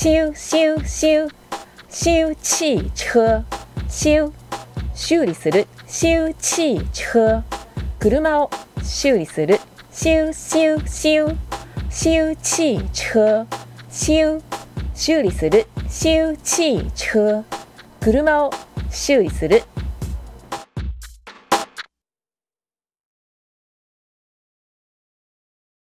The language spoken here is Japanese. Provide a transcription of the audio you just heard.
修修修。修汽車修修理する。修汽車車を修理する。修修修。修汽車修。修理する。修汽車車を修理する。